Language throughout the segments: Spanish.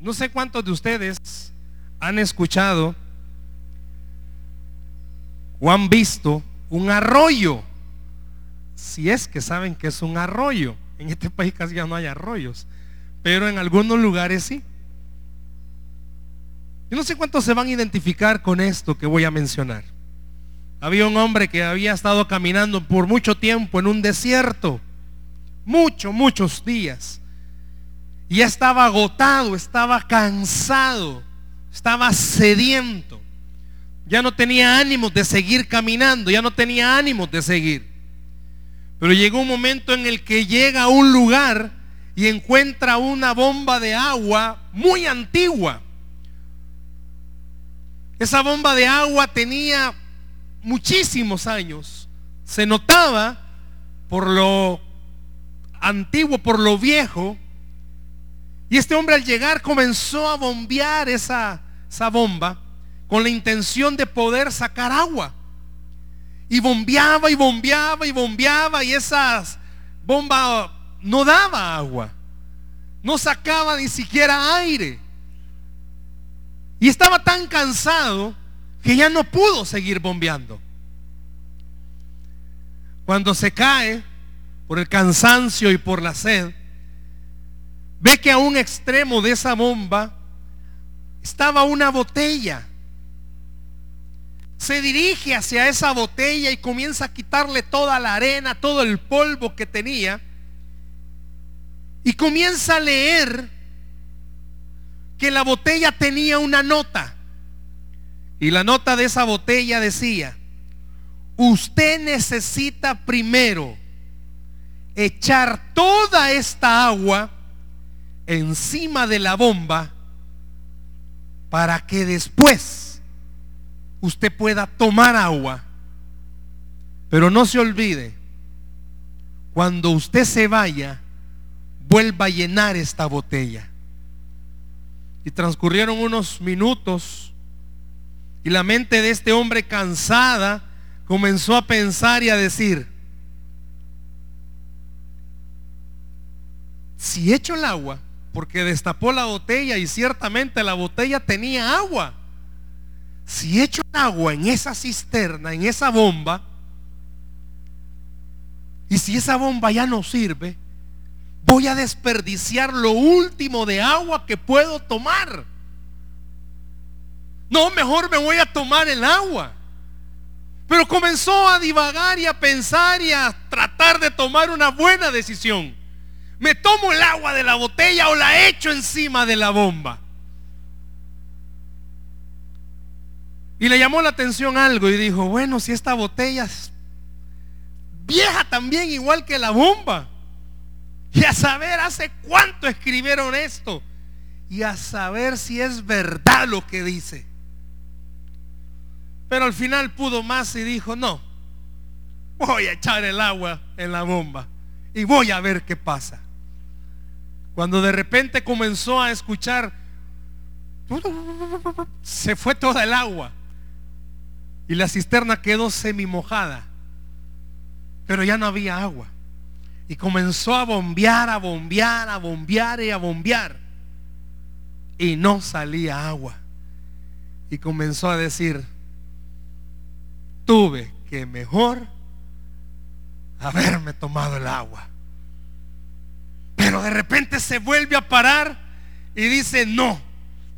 No sé cuántos de ustedes han escuchado o han visto un arroyo. Si es que saben que es un arroyo. En este país casi ya no hay arroyos. Pero en algunos lugares sí. Yo no sé cuántos se van a identificar con esto que voy a mencionar. Había un hombre que había estado caminando por mucho tiempo en un desierto. Muchos, muchos días. Y estaba agotado, estaba cansado, estaba sediento. Ya no tenía ánimos de seguir caminando, ya no tenía ánimos de seguir. Pero llegó un momento en el que llega a un lugar y encuentra una bomba de agua muy antigua. Esa bomba de agua tenía muchísimos años. Se notaba por lo antiguo, por lo viejo. Y este hombre al llegar comenzó a bombear esa, esa bomba con la intención de poder sacar agua. Y bombeaba y bombeaba y bombeaba y esa bomba no daba agua. No sacaba ni siquiera aire. Y estaba tan cansado que ya no pudo seguir bombeando. Cuando se cae por el cansancio y por la sed, ve que a un extremo de esa bomba estaba una botella. Se dirige hacia esa botella y comienza a quitarle toda la arena, todo el polvo que tenía. Y comienza a leer que la botella tenía una nota. Y la nota de esa botella decía, usted necesita primero echar toda esta agua encima de la bomba para que después usted pueda tomar agua. Pero no se olvide, cuando usted se vaya, vuelva a llenar esta botella. Y transcurrieron unos minutos y la mente de este hombre cansada comenzó a pensar y a decir, si echo el agua, porque destapó la botella y ciertamente la botella tenía agua, si echo agua en esa cisterna, en esa bomba, y si esa bomba ya no sirve, voy a desperdiciar lo último de agua que puedo tomar. No, mejor me voy a tomar el agua. Pero comenzó a divagar y a pensar y a tratar de tomar una buena decisión. ¿Me tomo el agua de la botella o la echo encima de la bomba? Y le llamó la atención algo y dijo, bueno, si esta botella es vieja también igual que la bomba. Y a saber hace cuánto escribieron esto. Y a saber si es verdad lo que dice. Pero al final pudo más y dijo, no, voy a echar el agua en la bomba y voy a ver qué pasa. Cuando de repente comenzó a escuchar, se fue toda el agua y la cisterna quedó semi mojada, pero ya no había agua. Y comenzó a bombear, a bombear, a bombear y a bombear. Y no salía agua. Y comenzó a decir, tuve que mejor haberme tomado el agua. Pero de repente se vuelve a parar y dice, no,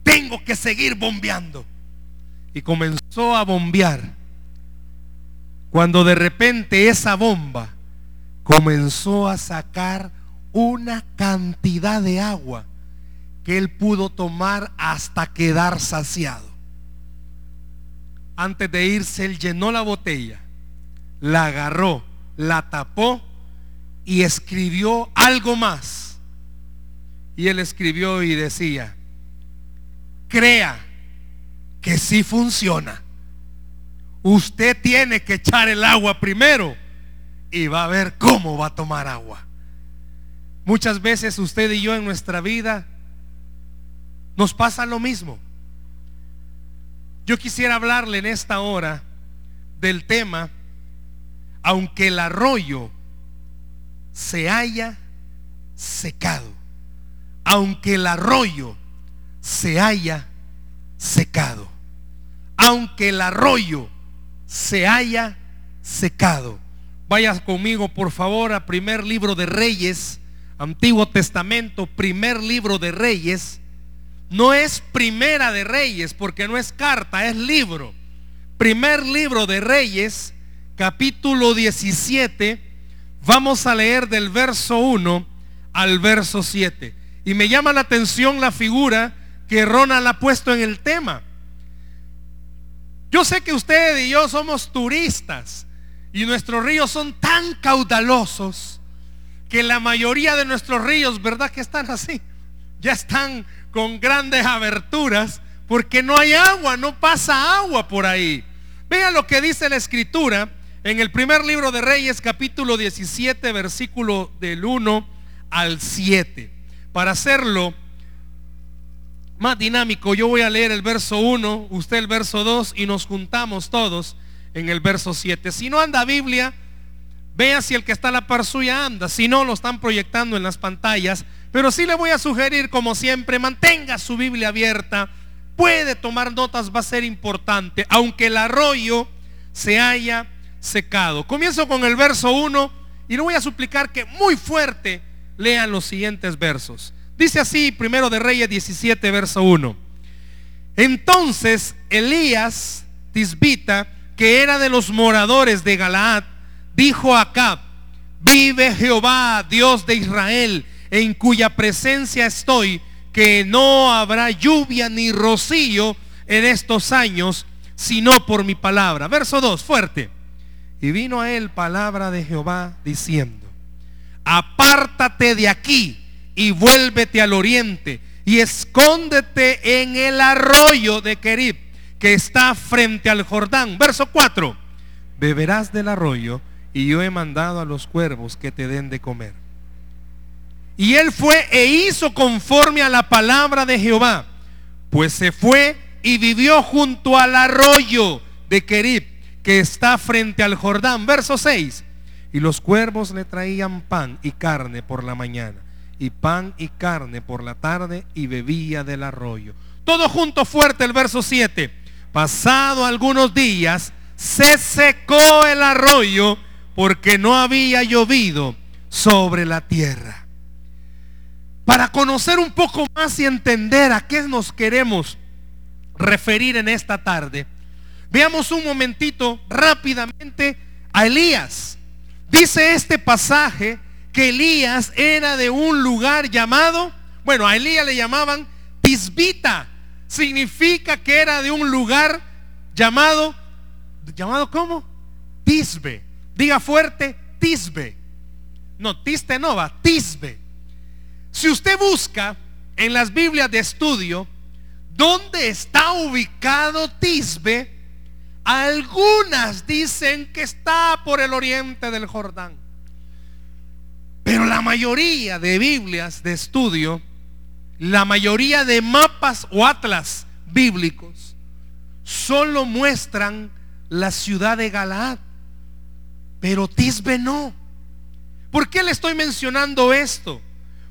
tengo que seguir bombeando. Y comenzó a bombear. Cuando de repente esa bomba comenzó a sacar una cantidad de agua que él pudo tomar hasta quedar saciado. Antes de irse, él llenó la botella, la agarró, la tapó y escribió algo más. Y él escribió y decía, crea que sí funciona. Usted tiene que echar el agua primero y va a ver cómo va a tomar agua. Muchas veces usted y yo en nuestra vida nos pasa lo mismo. Yo quisiera hablarle en esta hora del tema, aunque el arroyo se haya secado, aunque el arroyo se haya secado. Aunque el arroyo se haya secado. Vaya conmigo, por favor, a primer libro de Reyes, Antiguo Testamento, primer libro de Reyes. No es primera de Reyes, porque no es carta, es libro. Primer libro de Reyes, capítulo 17. Vamos a leer del verso 1 al verso 7. Y me llama la atención la figura que Ronald ha puesto en el tema. Yo sé que usted y yo somos turistas y nuestros ríos son tan caudalosos que la mayoría de nuestros ríos, ¿verdad que están así? Ya están con grandes aberturas porque no hay agua, no pasa agua por ahí. Vean lo que dice la escritura en el primer libro de Reyes capítulo 17 versículo del 1 al 7. Para hacerlo más dinámico, yo voy a leer el verso 1, usted el verso 2 y nos juntamos todos en el verso 7. Si no anda Biblia, vea si el que está a la par suya anda. Si no, lo están proyectando en las pantallas. Pero sí le voy a sugerir, como siempre, mantenga su Biblia abierta. Puede tomar notas, va a ser importante, aunque el arroyo se haya secado. Comienzo con el verso 1 y le voy a suplicar que muy fuerte lean los siguientes versos. Dice así, primero de Reyes 17, verso 1. Entonces Elías Tisbita, que era de los moradores de Galaad, dijo a Acab, vive Jehová, Dios de Israel, en cuya presencia estoy, que no habrá lluvia ni rocío en estos años, sino por mi palabra. Verso 2, fuerte. Y vino a él palabra de Jehová diciendo, apártate de aquí y vuélvete al oriente y escóndete en el arroyo de Kerib que está frente al Jordán. Verso 4. Beberás del arroyo y yo he mandado a los cuervos que te den de comer. Y él fue e hizo conforme a la palabra de Jehová, pues se fue y vivió junto al arroyo de Kerib que está frente al Jordán. Verso 6. Y los cuervos le traían pan y carne por la mañana y pan y carne por la tarde y bebía del arroyo. Todo junto fuerte el verso 7. Pasado algunos días se secó el arroyo porque no había llovido sobre la tierra. Para conocer un poco más y entender a qué nos queremos referir en esta tarde, veamos un momentito rápidamente a Elías. Dice este pasaje que Elías era de un lugar llamado, bueno, a Elías le llamaban Tisbita. Significa que era de un lugar llamado, llamado ¿cómo? Tisbe. Diga fuerte, Tisbe. No, Tiste no va, Tisbe. Si usted busca en las Biblias de estudio, ¿dónde está ubicado Tisbe? Algunas dicen que está por el oriente del Jordán. Pero la mayoría de Biblias de estudio, la mayoría de mapas o atlas bíblicos, solo muestran la ciudad de Galaad. Pero Tisbe no. ¿Por qué le estoy mencionando esto?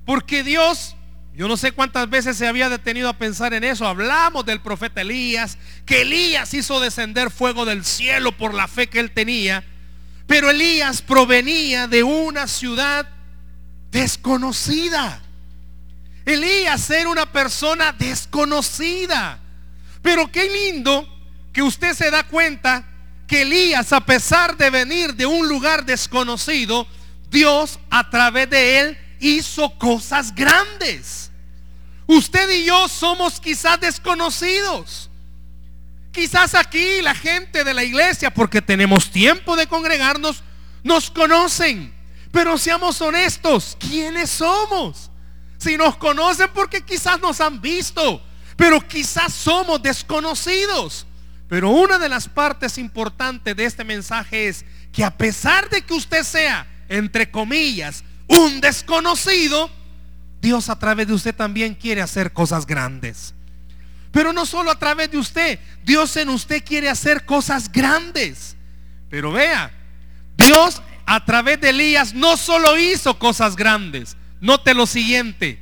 Porque Dios, yo no sé cuántas veces se había detenido a pensar en eso. Hablamos del profeta Elías, que Elías hizo descender fuego del cielo por la fe que él tenía. Pero Elías provenía de una ciudad desconocida. Elías era una persona desconocida. Pero qué lindo que usted se da cuenta que Elías, a pesar de venir de un lugar desconocido, Dios a través de él hizo cosas grandes. Usted y yo somos quizás desconocidos. Quizás aquí la gente de la iglesia, porque tenemos tiempo de congregarnos, nos conocen. Pero seamos honestos, ¿quiénes somos? Si nos conocen porque quizás nos han visto, pero quizás somos desconocidos. Pero una de las partes importantes de este mensaje es que a pesar de que usted sea, entre comillas, un desconocido, Dios a través de usted también quiere hacer cosas grandes. Pero no solo a través de usted, Dios en usted quiere hacer cosas grandes. Pero vea, Dios a través de Elías no solo hizo cosas grandes, note lo siguiente,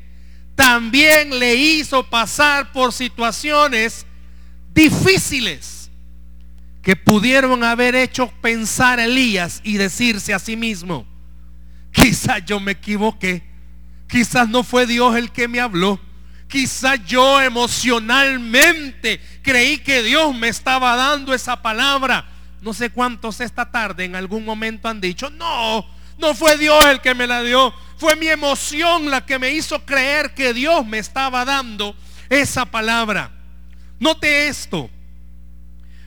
también le hizo pasar por situaciones difíciles que pudieron haber hecho pensar a Elías y decirse a sí mismo, quizás yo me equivoqué, quizás no fue Dios el que me habló, quizás yo emocionalmente creí que Dios me estaba dando esa palabra. No sé cuántos esta tarde en algún momento han dicho, no, no fue Dios el que me la dio. Fue mi emoción la que me hizo creer que Dios me estaba dando esa palabra. Note esto.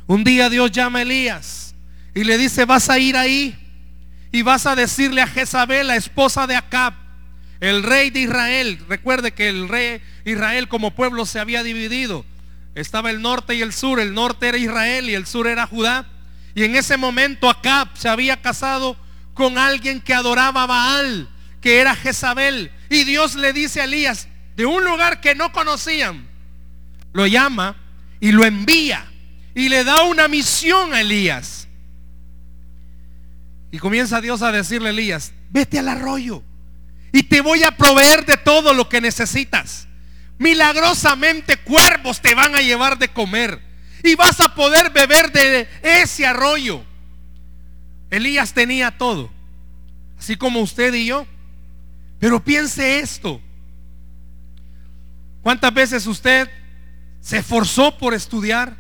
Un día Dios llama a Elías y le dice, vas a ir ahí y vas a decirle a Jezabel, la esposa de Acab, el rey de Israel. Recuerde que el rey Israel como pueblo se había dividido. Estaba el norte y el sur. El norte era Israel y el sur era Judá. Y en ese momento Acab se había casado con alguien que adoraba Baal, que era Jezabel. Y Dios le dice a Elías, de un lugar que no conocían, lo llama y lo envía y le da una misión a Elías. Y comienza Dios a decirle a Elías, vete al arroyo y te voy a proveer de todo lo que necesitas. Milagrosamente cuervos te van a llevar de comer y vas a poder beber de ese arroyo. Elías tenía todo, así como usted y yo. Pero piense esto. ¿Cuántas veces usted se esforzó por estudiar?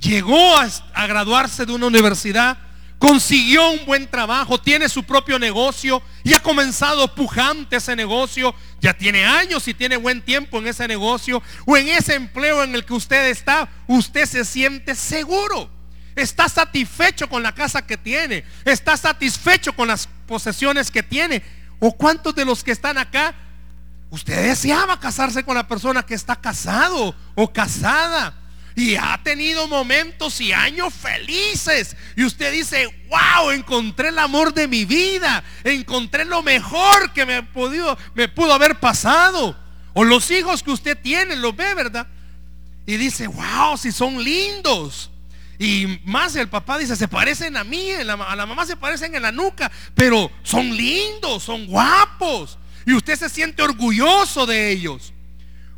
Llegó a, a, graduarse de una universidad, consiguió un buen trabajo, tiene su propio negocio y ha comenzado pujante ese negocio, ya tiene años y tiene buen tiempo en ese negocio o en ese empleo en el que usted está, usted se siente seguro. Está satisfecho con la casa que tiene. Está satisfecho con las posesiones que tiene. ¿O cuántos de los que están acá, usted deseaba casarse con la persona que está casado o casada? Y ha tenido momentos y años felices. Y usted dice, wow, encontré el amor de mi vida. Encontré lo mejor que me, podido, me pudo haber pasado. O los hijos que usted tiene, los ve, ¿verdad? Y dice, wow, si son lindos. Y más el papá dice, se parecen a mí, a la, mamá se parecen en la nuca, pero son lindos, son guapos. Y usted se siente orgulloso de ellos.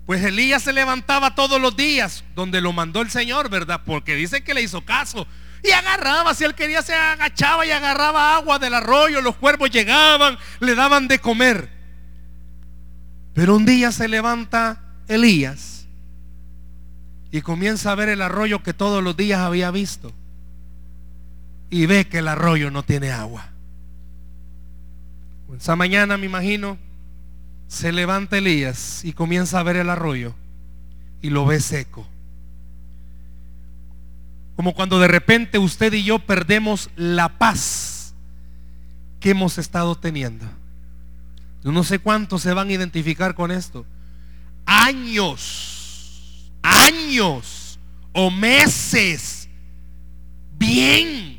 Pues Elías se levantaba todos los días donde lo mandó el Señor, ¿verdad? Porque dice que le hizo caso. Y agarraba, si él quería se agachaba y agarraba agua del arroyo, los cuervos llegaban, le daban de comer. Pero un día se levanta Elías y comienza a ver el arroyo que todos los días había visto. Y ve que el arroyo no tiene agua. Esa mañana, me imagino, se levanta Elías y comienza a ver el arroyo y lo ve seco. Como cuando de repente usted y yo perdemos la paz que hemos estado teniendo. Yo no sé cuántos se van a identificar con esto. Años años o meses bien,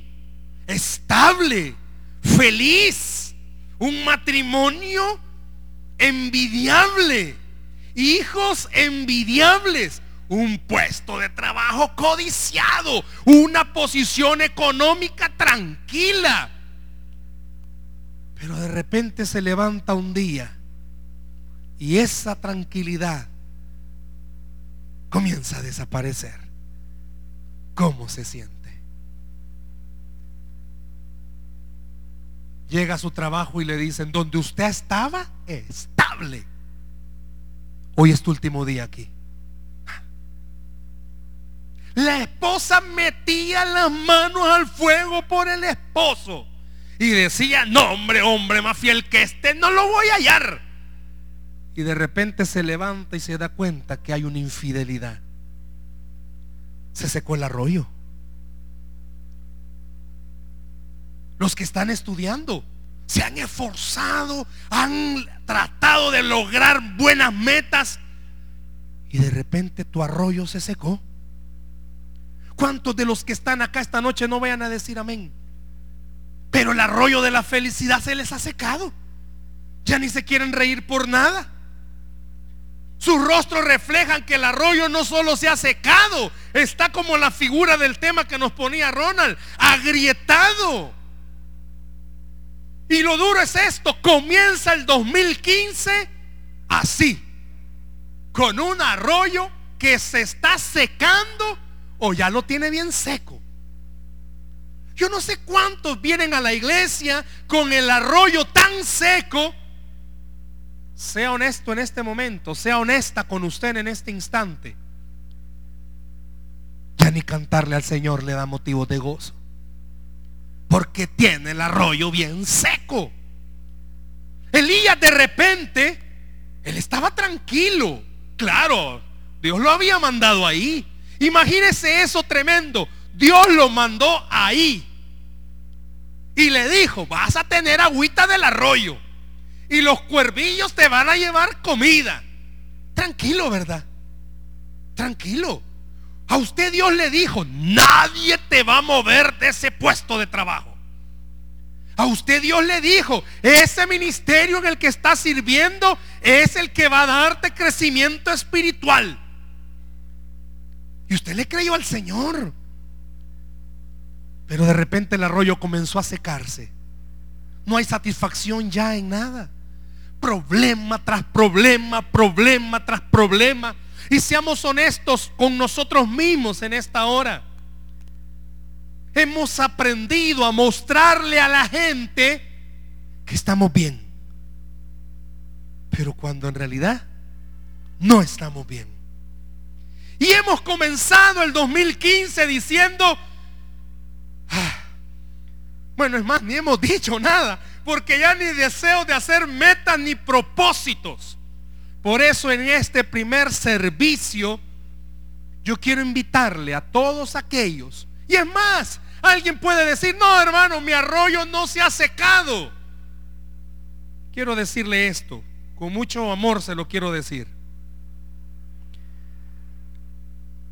estable, feliz, un matrimonio envidiable, hijos envidiables, un puesto de trabajo codiciado, una posición económica tranquila. Pero de repente se levanta un día y esa tranquilidad comienza a desaparecer. ¿Cómo se siente? Llega a su trabajo y le dicen, donde usted estaba, estable. Hoy es tu último día aquí. La esposa metía las manos al fuego por el esposo y decía, no hombre, hombre más fiel que este, no lo voy a hallar y de repente se levanta y se da cuenta que hay una infidelidad. Se secó el arroyo. Los que están estudiando se han esforzado, han tratado de lograr buenas metas y de repente tu arroyo se secó. ¿Cuántos de los que están acá esta noche no vayan a decir amén? Pero el arroyo de la felicidad se les ha secado. Ya ni se quieren reír por nada. Sus rostros reflejan que el arroyo no solo se ha secado, está como la figura del tema que nos ponía Ronald, agrietado. Y lo duro es esto, comienza el 2015 así. con un arroyo que se está secando o ya lo tiene bien seco. Yo no sé cuántos vienen a la iglesia con el arroyo tan seco. Sea honesto en este momento, sea honesta con usted en este instante. Ya ni cantarle al Señor le da motivo de gozo. Porque tiene el arroyo bien seco. Elías de repente, él estaba tranquilo. Claro, Dios lo había mandado ahí. Imagínese eso tremendo. Dios lo mandó ahí. Y le dijo, vas a tener agüita del arroyo. Y los cuervillos te van a llevar comida. Tranquilo, ¿verdad? Tranquilo. A usted Dios le dijo, nadie te va a mover de ese puesto de trabajo. A usted Dios le dijo, ese ministerio en el que está sirviendo es el que va a darte crecimiento espiritual. Y usted le creyó al Señor. Pero de repente el arroyo comenzó a secarse. No hay satisfacción ya en nada. Problema tras problema, problema tras problema. Y seamos honestos con nosotros mismos en esta hora. Hemos aprendido a mostrarle a la gente que estamos bien. Pero cuando en realidad no estamos bien. Y hemos comenzado el 2015 diciendo, Ah. Bueno, es más, ni hemos dicho nada, porque ya ni deseo de hacer metas ni propósitos. Por eso en este primer servicio yo quiero invitarle a todos aquellos. Y es más, alguien puede decir, no hermano, mi arroyo no se ha secado. Quiero decirle esto, con mucho amor se lo quiero decir.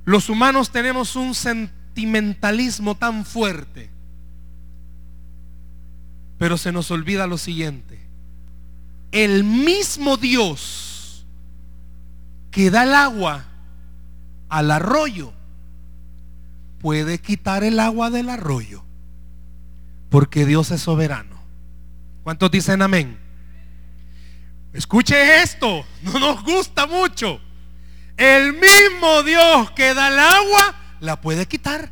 Los humanos tenemos un sentimentalismo tan fuerte. Pero se nos olvida lo siguiente. El mismo Dios que da el agua al arroyo puede quitar el agua del arroyo. Porque Dios es soberano. ¿Cuántos dicen amén? Escuche esto, no nos gusta mucho. El mismo Dios que da el agua la puede quitar.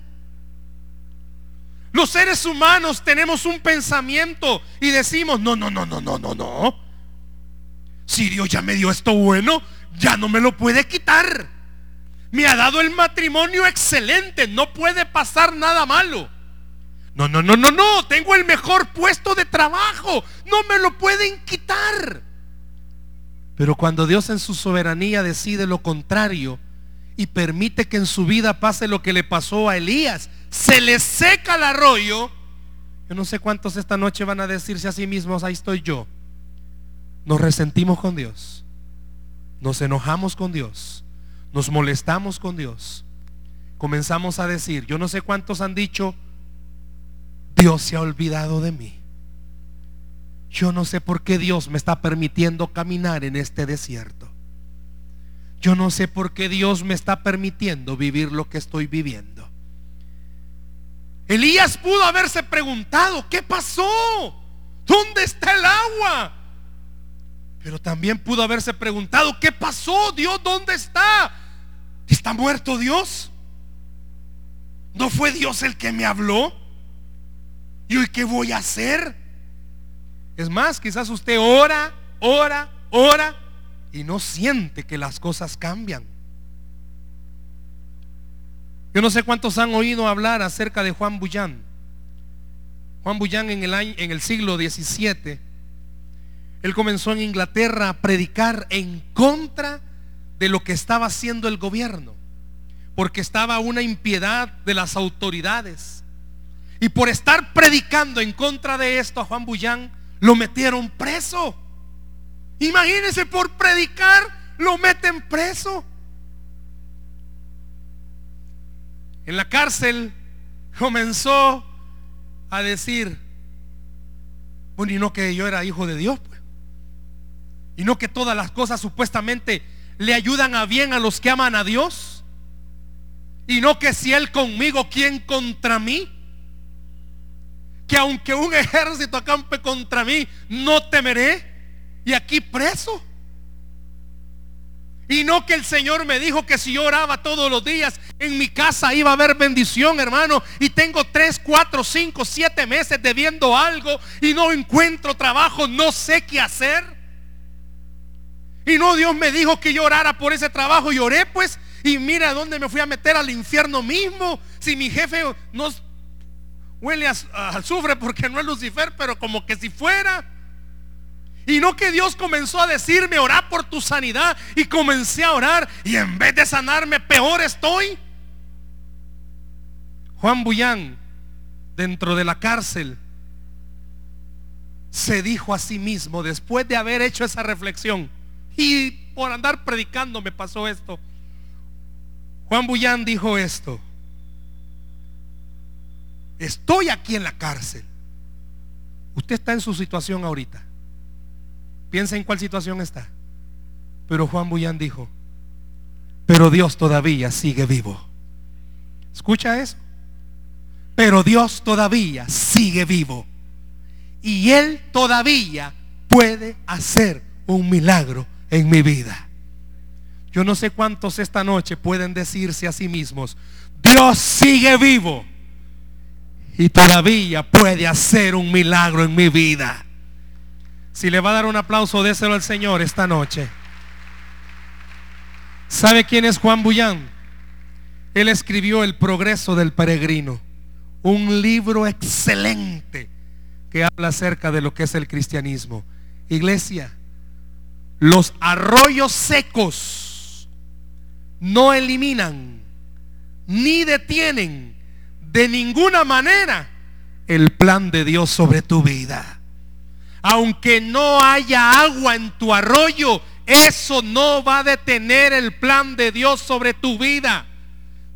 Los seres humanos tenemos un pensamiento y decimos, no, no, no, no, no, no, no. Si Dios ya me dio esto bueno, ya no me lo puede quitar. Me ha dado el matrimonio excelente, no puede pasar nada malo. No, no, no, no, no, tengo el mejor puesto de trabajo, no me lo pueden quitar. Pero cuando Dios en su soberanía decide lo contrario, y permite que en su vida pase lo que le pasó a Elías. Se le seca el arroyo. Yo no sé cuántos esta noche van a decirse a sí mismos, ahí estoy yo. Nos resentimos con Dios. Nos enojamos con Dios. Nos molestamos con Dios. Comenzamos a decir, yo no sé cuántos han dicho, Dios se ha olvidado de mí. Yo no sé por qué Dios me está permitiendo caminar en este desierto. Yo no sé por qué Dios me está permitiendo vivir lo que estoy viviendo. Elías pudo haberse preguntado, ¿qué pasó? ¿Dónde está el agua? Pero también pudo haberse preguntado, ¿qué pasó? Dios, ¿dónde está? ¿Está muerto Dios? ¿No fue Dios el que me habló? ¿Y hoy qué voy a hacer? Es más, quizás usted ora, ora, ora y no siente que las cosas cambian. Yo no sé cuántos han oído hablar acerca de Juan Bullán. Juan Bullán en el, año, en el siglo XVII, él comenzó en Inglaterra a predicar en contra de lo que estaba haciendo el gobierno, porque estaba una impiedad de las autoridades. Y por estar predicando en contra de esto a Juan Bullán, lo metieron preso. Imagínense por predicar, lo meten preso. En la cárcel comenzó a decir, bueno, y no que yo era hijo de Dios, pues. Y no que todas las cosas supuestamente le ayudan a bien a los que aman a Dios. Y no que si Él conmigo, ¿quién contra mí? Que aunque un ejército acampe contra mí, no temeré y aquí preso. Y no que el Señor me dijo que si yo oraba todos los días, en mi casa iba a haber bendición, hermano. Y tengo tres, cuatro, cinco, siete meses debiendo algo y no encuentro trabajo, no sé qué hacer. Y no, Dios me dijo que yo orara por ese trabajo y oré pues. Y mira dónde me fui a meter al infierno mismo. Si mi jefe no huele a, azufre porque no es Lucifer, pero como que si fuera. Y no que Dios comenzó a decirme, orar por tu sanidad. Y comencé a orar. Y en vez de sanarme, peor estoy. Juan Bullán, dentro de la cárcel, se dijo a sí mismo, después de haber hecho esa reflexión, y por andar predicando me pasó esto. Juan Bullán dijo esto. Estoy aquí en la cárcel. Usted está en su situación ahorita. Piensa en cuál situación está. Pero Juan Bullán dijo, pero Dios todavía sigue vivo. ¿Escucha eso? Pero Dios todavía sigue vivo. Y Él todavía puede hacer un milagro en mi vida. Yo no sé cuántos esta noche pueden decirse a sí mismos, Dios sigue vivo y todavía puede hacer un milagro en mi vida. Si le va a dar un aplauso, déselo al Señor esta noche. ¿Sabe quién es Juan Bullán? Él escribió El progreso del peregrino, un libro excelente que habla acerca de lo que es el cristianismo. Iglesia, los arroyos secos no eliminan ni detienen de ninguna manera el plan de Dios sobre tu vida aunque no haya agua en tu arroyo, eso no va a detener el plan de Dios sobre tu vida.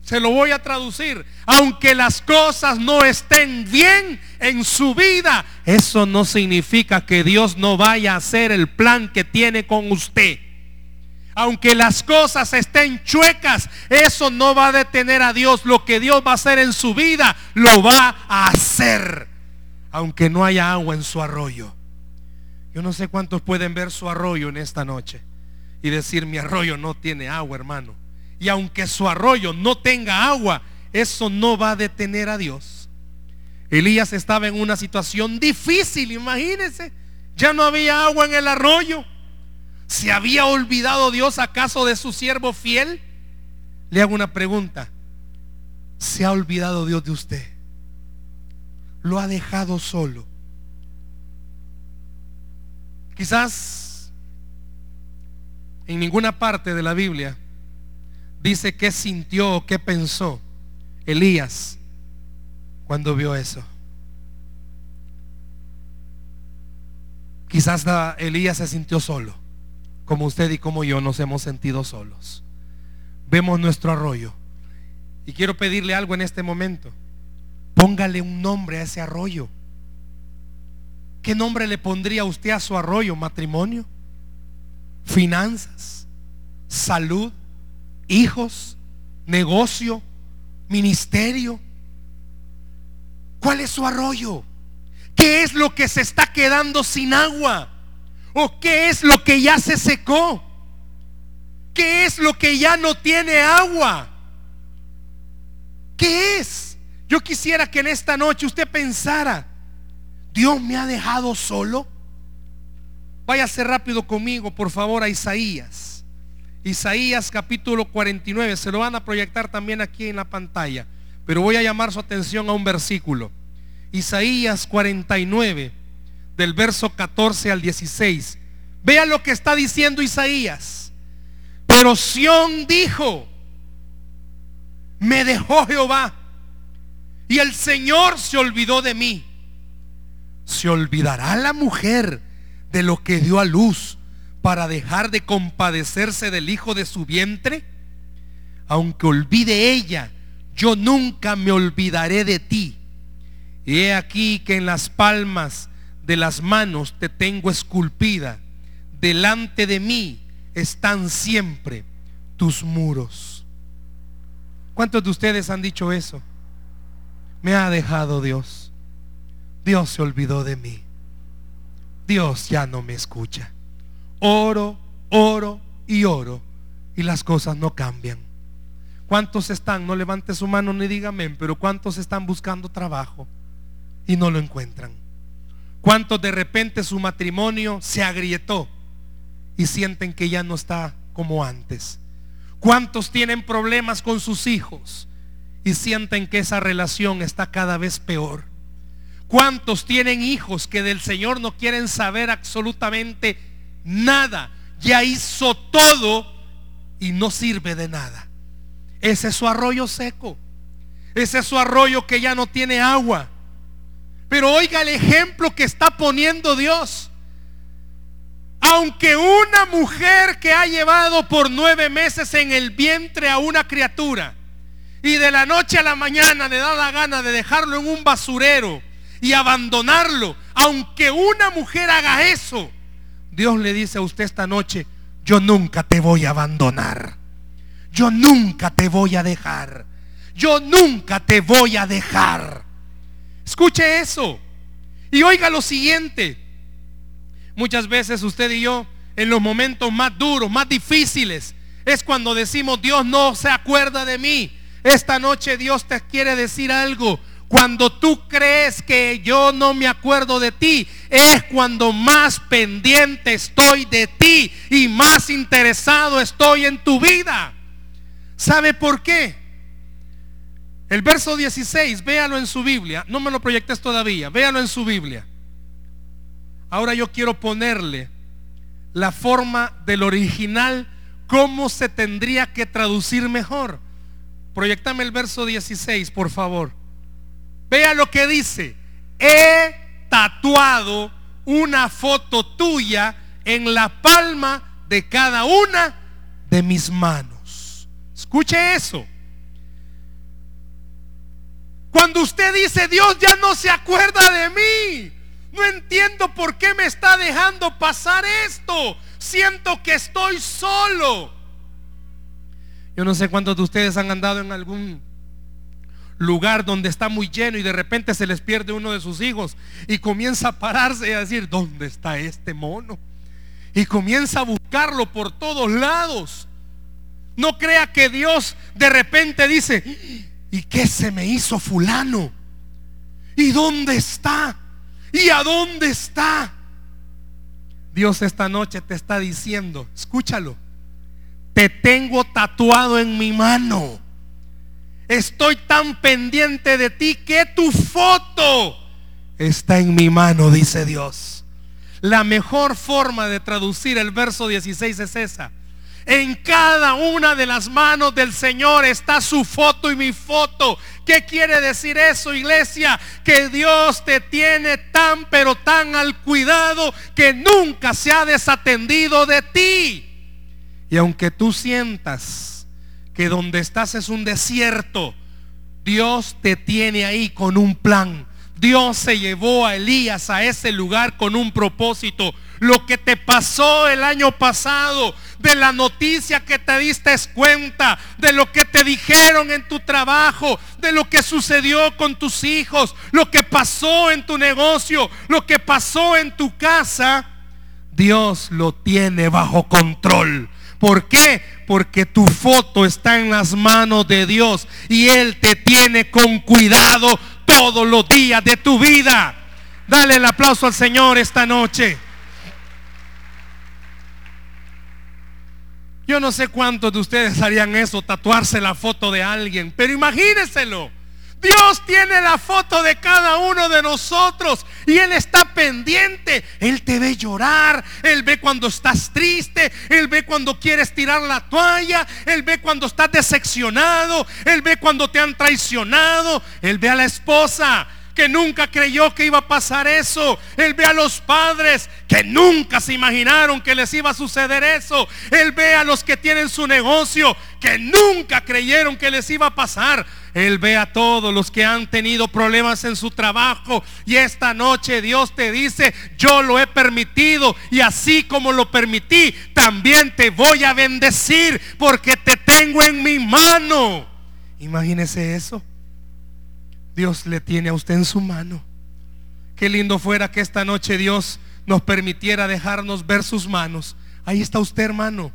Se lo voy a traducir. Aunque las cosas no estén bien en su vida, eso no significa que Dios no vaya a hacer el plan que tiene con usted. Aunque las cosas estén chuecas, eso no va a detener a Dios. Lo que Dios va a hacer en su vida, lo va a hacer. Aunque no haya agua en su arroyo. Yo no sé cuántos pueden ver su arroyo en esta noche y decir, mi arroyo no tiene agua, hermano. Y aunque su arroyo no tenga agua, eso no va a detener a Dios. Elías estaba en una situación difícil, imagínense. Ya no había agua en el arroyo. ¿Se había olvidado Dios acaso de su siervo fiel? Le hago una pregunta. ¿Se ha olvidado Dios de usted? ¿Lo ha dejado solo? Quizás en ninguna parte de la Biblia dice qué sintió o qué pensó Elías cuando vio eso. Quizás Elías se sintió solo, como usted y como yo nos hemos sentido solos. Vemos nuestro arroyo. Y quiero pedirle algo en este momento. Póngale un nombre a ese arroyo. ¿Qué nombre le pondría usted a su arroyo? Matrimonio, finanzas, salud, hijos, negocio, ministerio. ¿Cuál es su arroyo? ¿Qué es lo que se está quedando sin agua? ¿O qué es lo que ya se secó? ¿Qué es lo que ya no tiene agua? ¿Qué es? Yo quisiera que en esta noche usted pensara, Dios me ha dejado solo. Váyase rápido conmigo, por favor, a Isaías. Isaías capítulo 49. Se lo van a proyectar también aquí en la pantalla. Pero voy a llamar su atención a un versículo. Isaías 49, del verso 14 al 16. Vea lo que está diciendo Isaías. Pero Sión dijo, me dejó Jehová. Y el Señor se olvidó de mí. ¿Se olvidará la mujer de lo que dio a luz para dejar de compadecerse del hijo de su vientre? Aunque olvide ella, yo nunca me olvidaré de ti. Y he aquí que en las palmas de las manos te tengo esculpida. Delante de mí están siempre tus muros. ¿Cuántos de ustedes han dicho eso? Me ha dejado Dios. Dios se olvidó de mí. Dios ya no me escucha. Oro, oro y oro y las cosas no cambian. ¿Cuántos están? No levante su mano ni diga amén, pero ¿cuántos están buscando trabajo y no lo encuentran? ¿Cuántos de repente su matrimonio se agrietó y sienten que ya no está como antes? ¿Cuántos tienen problemas con sus hijos y sienten que esa relación está cada vez peor? ¿Cuántos tienen hijos que del Señor no quieren saber absolutamente nada? Ya hizo todo y no sirve de nada. Ese es su arroyo seco. Ese es su arroyo que ya no tiene agua. Pero oiga el ejemplo que está poniendo Dios. Aunque una mujer que ha llevado por nueve meses en el vientre a una criatura y de la noche a la mañana le da la gana de dejarlo en un basurero y abandonarlo, aunque una mujer haga eso, Dios le dice a usted esta noche, yo nunca te voy a abandonar. Yo nunca te voy a dejar. Yo nunca te voy a dejar. Escuche eso. Y oiga lo siguiente. Muchas veces usted y yo, en los momentos más duros, más difíciles, es cuando decimos, Dios no se acuerda de mí. Esta noche Dios te quiere decir algo. Cuando tú crees que yo no me acuerdo de ti, es cuando más pendiente estoy de ti y más interesado estoy en tu vida. ¿Sabe por qué? El verso 16, véalo en su Biblia. No me lo proyectes todavía, véalo en su Biblia. Ahora yo quiero ponerle la forma del original, cómo se tendría que traducir mejor. Proyectame el verso 16, por favor. Vea lo que dice. He tatuado una foto tuya en la palma de cada una de mis manos. Escuche eso. Cuando usted dice, Dios ya no se acuerda de mí. No entiendo por qué me está dejando pasar esto. Siento que estoy solo. Yo no sé cuántos de ustedes han andado en algún lugar donde está muy lleno y de repente se les pierde uno de sus hijos y comienza a pararse y a decir, ¿dónde está este mono? Y comienza a buscarlo por todos lados. No crea que Dios de repente dice, ¿y qué se me hizo fulano? ¿Y dónde está? ¿Y a dónde está? Dios esta noche te está diciendo, escúchalo, te tengo tatuado en mi mano. Estoy tan pendiente de ti que tu foto está en mi mano, dice Dios. La mejor forma de traducir el verso 16 es esa. En cada una de las manos del Señor está su foto y mi foto. ¿Qué quiere decir eso, iglesia? Que Dios te tiene tan, pero tan al cuidado que nunca se ha desatendido de ti. Y aunque tú sientas que donde estás es un desierto, Dios te tiene ahí con un plan. Dios se llevó a Elías a ese lugar con un propósito. Lo que te pasó el año pasado, de la noticia que te diste cuenta, de lo que te dijeron en tu trabajo, de lo que sucedió con tus hijos, lo que pasó en tu negocio, lo que pasó en tu casa, Dios lo tiene bajo control. ¿Por qué? Porque tu foto está en las manos de Dios y Él te tiene con cuidado todos los días de tu vida. Dale el aplauso al Señor esta noche. Yo no sé cuántos de ustedes harían eso, tatuarse la foto de alguien, pero imagínenselo. Dios tiene la foto de cada uno de nosotros y Él está pendiente. Él te ve llorar, Él ve cuando estás triste, Él ve cuando quieres tirar la toalla, Él ve cuando estás decepcionado, Él ve cuando te han traicionado, Él ve a la esposa que nunca creyó que iba a pasar eso. Él ve a los padres que nunca se imaginaron que les iba a suceder eso. Él ve a los que tienen su negocio que nunca creyeron que les iba a pasar. Él ve a todos los que han tenido problemas en su trabajo. Y esta noche Dios te dice, yo lo he permitido. Y así como lo permití, también te voy a bendecir porque te tengo en mi mano. Imagínese eso. Dios le tiene a usted en su mano. Qué lindo fuera que esta noche Dios nos permitiera dejarnos ver sus manos. Ahí está usted, hermano.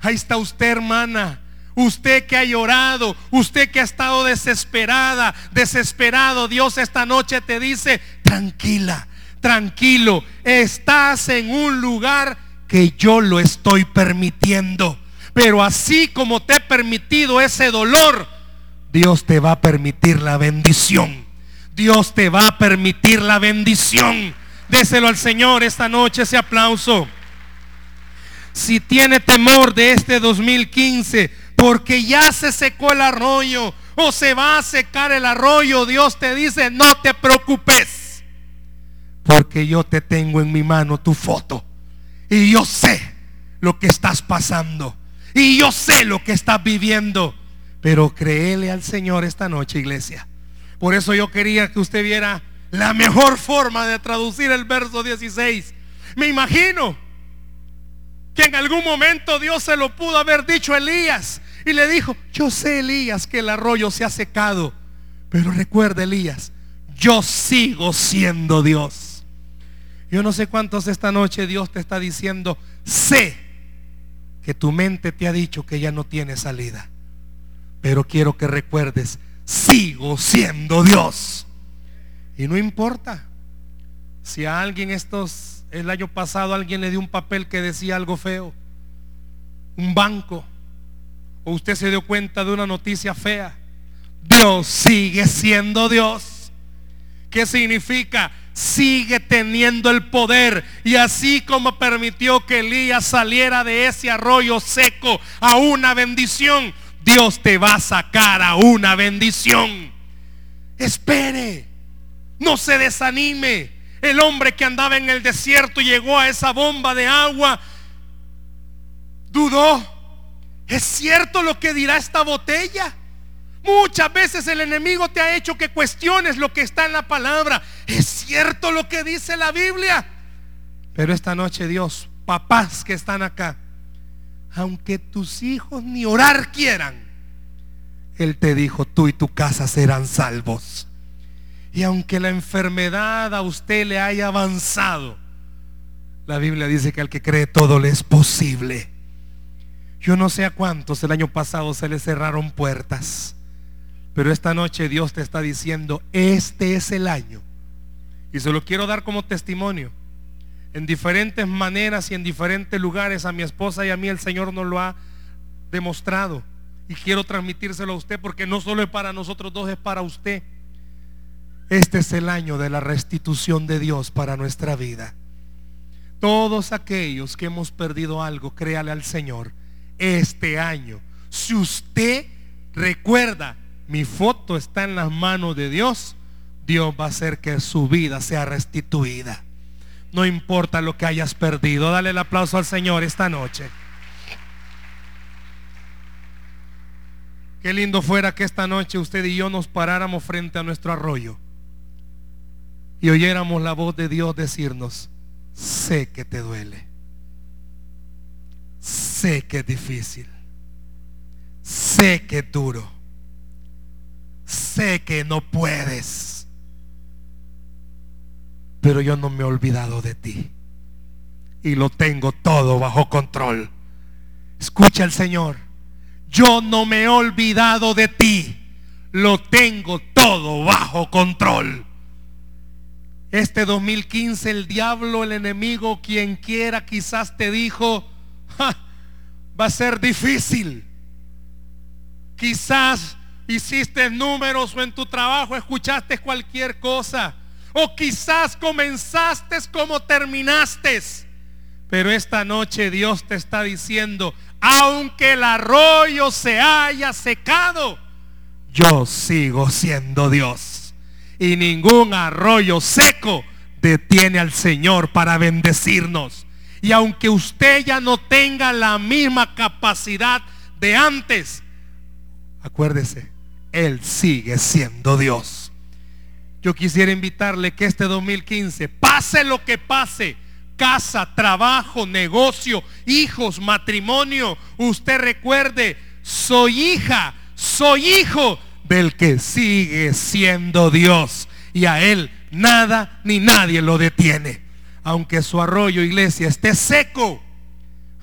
Ahí está usted, hermana. Usted que ha llorado, usted que ha estado desesperada, desesperado, Dios esta noche te dice, tranquila, tranquilo, estás en un lugar que yo lo estoy permitiendo. Pero así como te he permitido ese dolor, Dios te va a permitir la bendición. Dios te va a permitir la bendición. Déselo al Señor esta noche ese aplauso. Si tiene temor de este 2015, porque ya se secó el arroyo o se va a secar el arroyo, Dios te dice, no te preocupes, porque yo te tengo en mi mano tu foto y yo sé lo que estás pasando y yo sé lo que estás viviendo, pero créele al Señor esta noche, iglesia. Por eso yo quería que usted viera la mejor forma de traducir el verso 16. Me imagino que en algún momento Dios se lo pudo haber dicho a Elías y le dijo, yo sé Elías que el arroyo se ha secado, pero recuerda Elías, yo sigo siendo Dios. Yo no sé cuántos esta noche Dios te está diciendo, sé que tu mente te ha dicho que ya no tiene salida, pero quiero que recuerdes, sigo siendo Dios. Y no importa si a alguien estos el año pasado alguien le dio un papel que decía algo feo, un banco, o usted se dio cuenta de una noticia fea. Dios sigue siendo Dios. ¿Qué significa? Sigue teniendo el poder. Y así como permitió que Elías saliera de ese arroyo seco a una bendición, Dios te va a sacar a una bendición. Espere. No se desanime. El hombre que andaba en el desierto llegó a esa bomba de agua. Dudó. ¿Es cierto lo que dirá esta botella? Muchas veces el enemigo te ha hecho que cuestiones lo que está en la palabra. ¿Es cierto lo que dice la Biblia? Pero esta noche Dios, papás que están acá, aunque tus hijos ni orar quieran, Él te dijo, tú y tu casa serán salvos. Y aunque la enfermedad a usted le haya avanzado, la Biblia dice que al que cree todo le es posible. Yo no sé a cuántos el año pasado se le cerraron puertas, pero esta noche Dios te está diciendo, este es el año. Y se lo quiero dar como testimonio. En diferentes maneras y en diferentes lugares a mi esposa y a mí el Señor nos lo ha demostrado. Y quiero transmitírselo a usted porque no solo es para nosotros dos, es para usted. Este es el año de la restitución de Dios para nuestra vida. Todos aquellos que hemos perdido algo, créale al Señor. Este año, si usted recuerda, mi foto está en las manos de Dios, Dios va a hacer que su vida sea restituida. No importa lo que hayas perdido, dale el aplauso al Señor esta noche. Qué lindo fuera que esta noche usted y yo nos paráramos frente a nuestro arroyo y oyéramos la voz de Dios decirnos, sé que te duele, sé que es difícil, sé que es duro, sé que no puedes, pero yo no me he olvidado de ti y lo tengo todo bajo control. Escucha al Señor, yo no me he olvidado de ti, lo tengo todo bajo control. Este 2015 el diablo, el enemigo, quien quiera, quizás te dijo, va a ser difícil. Quizás hiciste números o en tu trabajo escuchaste cualquier cosa. O quizás comenzaste como terminaste. Pero esta noche Dios te está diciendo, aunque el arroyo se haya secado, yo sigo siendo Dios y ningún arroyo seco detiene al Señor para bendecirnos. Y aunque usted ya no tenga la misma capacidad de antes, acuérdese, Él sigue siendo Dios. Yo quisiera invitarle que este 2015, pase lo que pase, casa, trabajo, negocio, hijos, matrimonio, usted recuerde, soy hija, soy hijo del que sigue siendo Dios. Y a Él nada ni nadie lo detiene. Aunque su arroyo, iglesia, esté seco,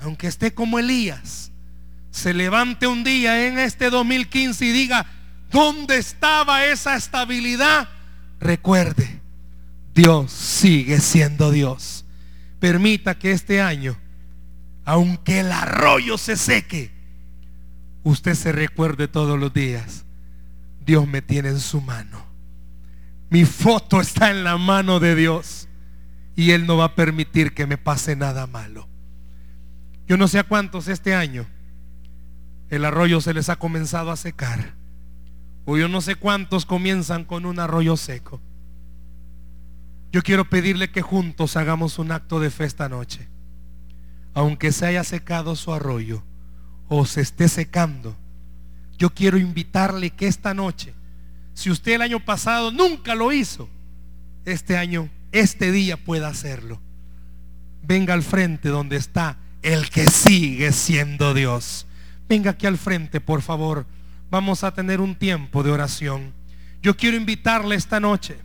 aunque esté como Elías, se levante un día en este 2015 y diga, ¿dónde estaba esa estabilidad? Recuerde, Dios sigue siendo Dios. Permita que este año, aunque el arroyo se seque, usted se recuerde todos los días, Dios me tiene en su mano. Mi foto está en la mano de Dios y Él no va a permitir que me pase nada malo. Yo no sé a cuántos este año el arroyo se les ha comenzado a secar. O yo no sé cuántos comienzan con un arroyo seco. Yo quiero pedirle que juntos hagamos un acto de fe esta noche. Aunque se haya secado su arroyo o se esté secando, yo quiero invitarle que esta noche, si usted el año pasado nunca lo hizo, este año, este día pueda hacerlo. Venga al frente donde está el que sigue siendo Dios. Venga aquí al frente, por favor. Vamos a tener un tiempo de oración. Yo quiero invitarle esta noche.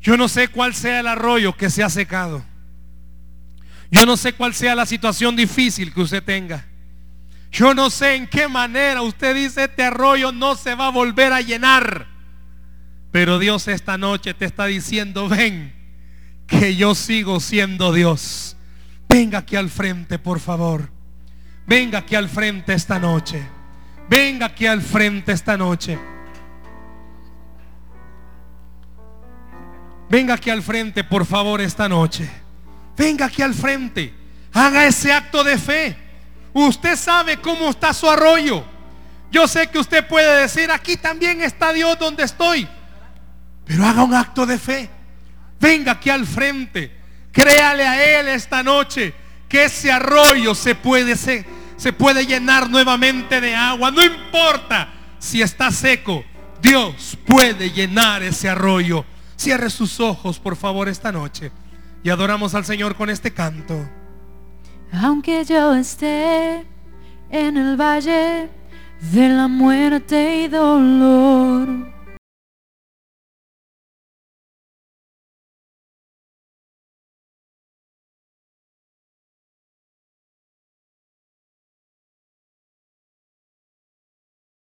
Yo no sé cuál sea el arroyo que se ha secado. Yo no sé cuál sea la situación difícil que usted tenga. Yo no sé en qué manera usted dice este arroyo no se va a volver a llenar. Pero Dios esta noche te está diciendo, ven, que yo sigo siendo Dios. Venga aquí al frente, por favor. Venga aquí al frente esta noche. Venga aquí al frente esta noche. Venga aquí al frente, por favor, esta noche. Venga aquí al frente. Haga ese acto de fe. Usted sabe cómo está su arroyo. Yo sé que usted puede decir, aquí también está Dios donde estoy. Pero haga un acto de fe. Venga aquí al frente. Créale a Él esta noche que ese arroyo se puede, se, se puede llenar nuevamente de agua. No importa si está seco. Dios puede llenar ese arroyo. Cierre sus ojos, por favor, esta noche. Y adoramos al Señor con este canto. Aunque yo esté en el valle de la muerte y dolor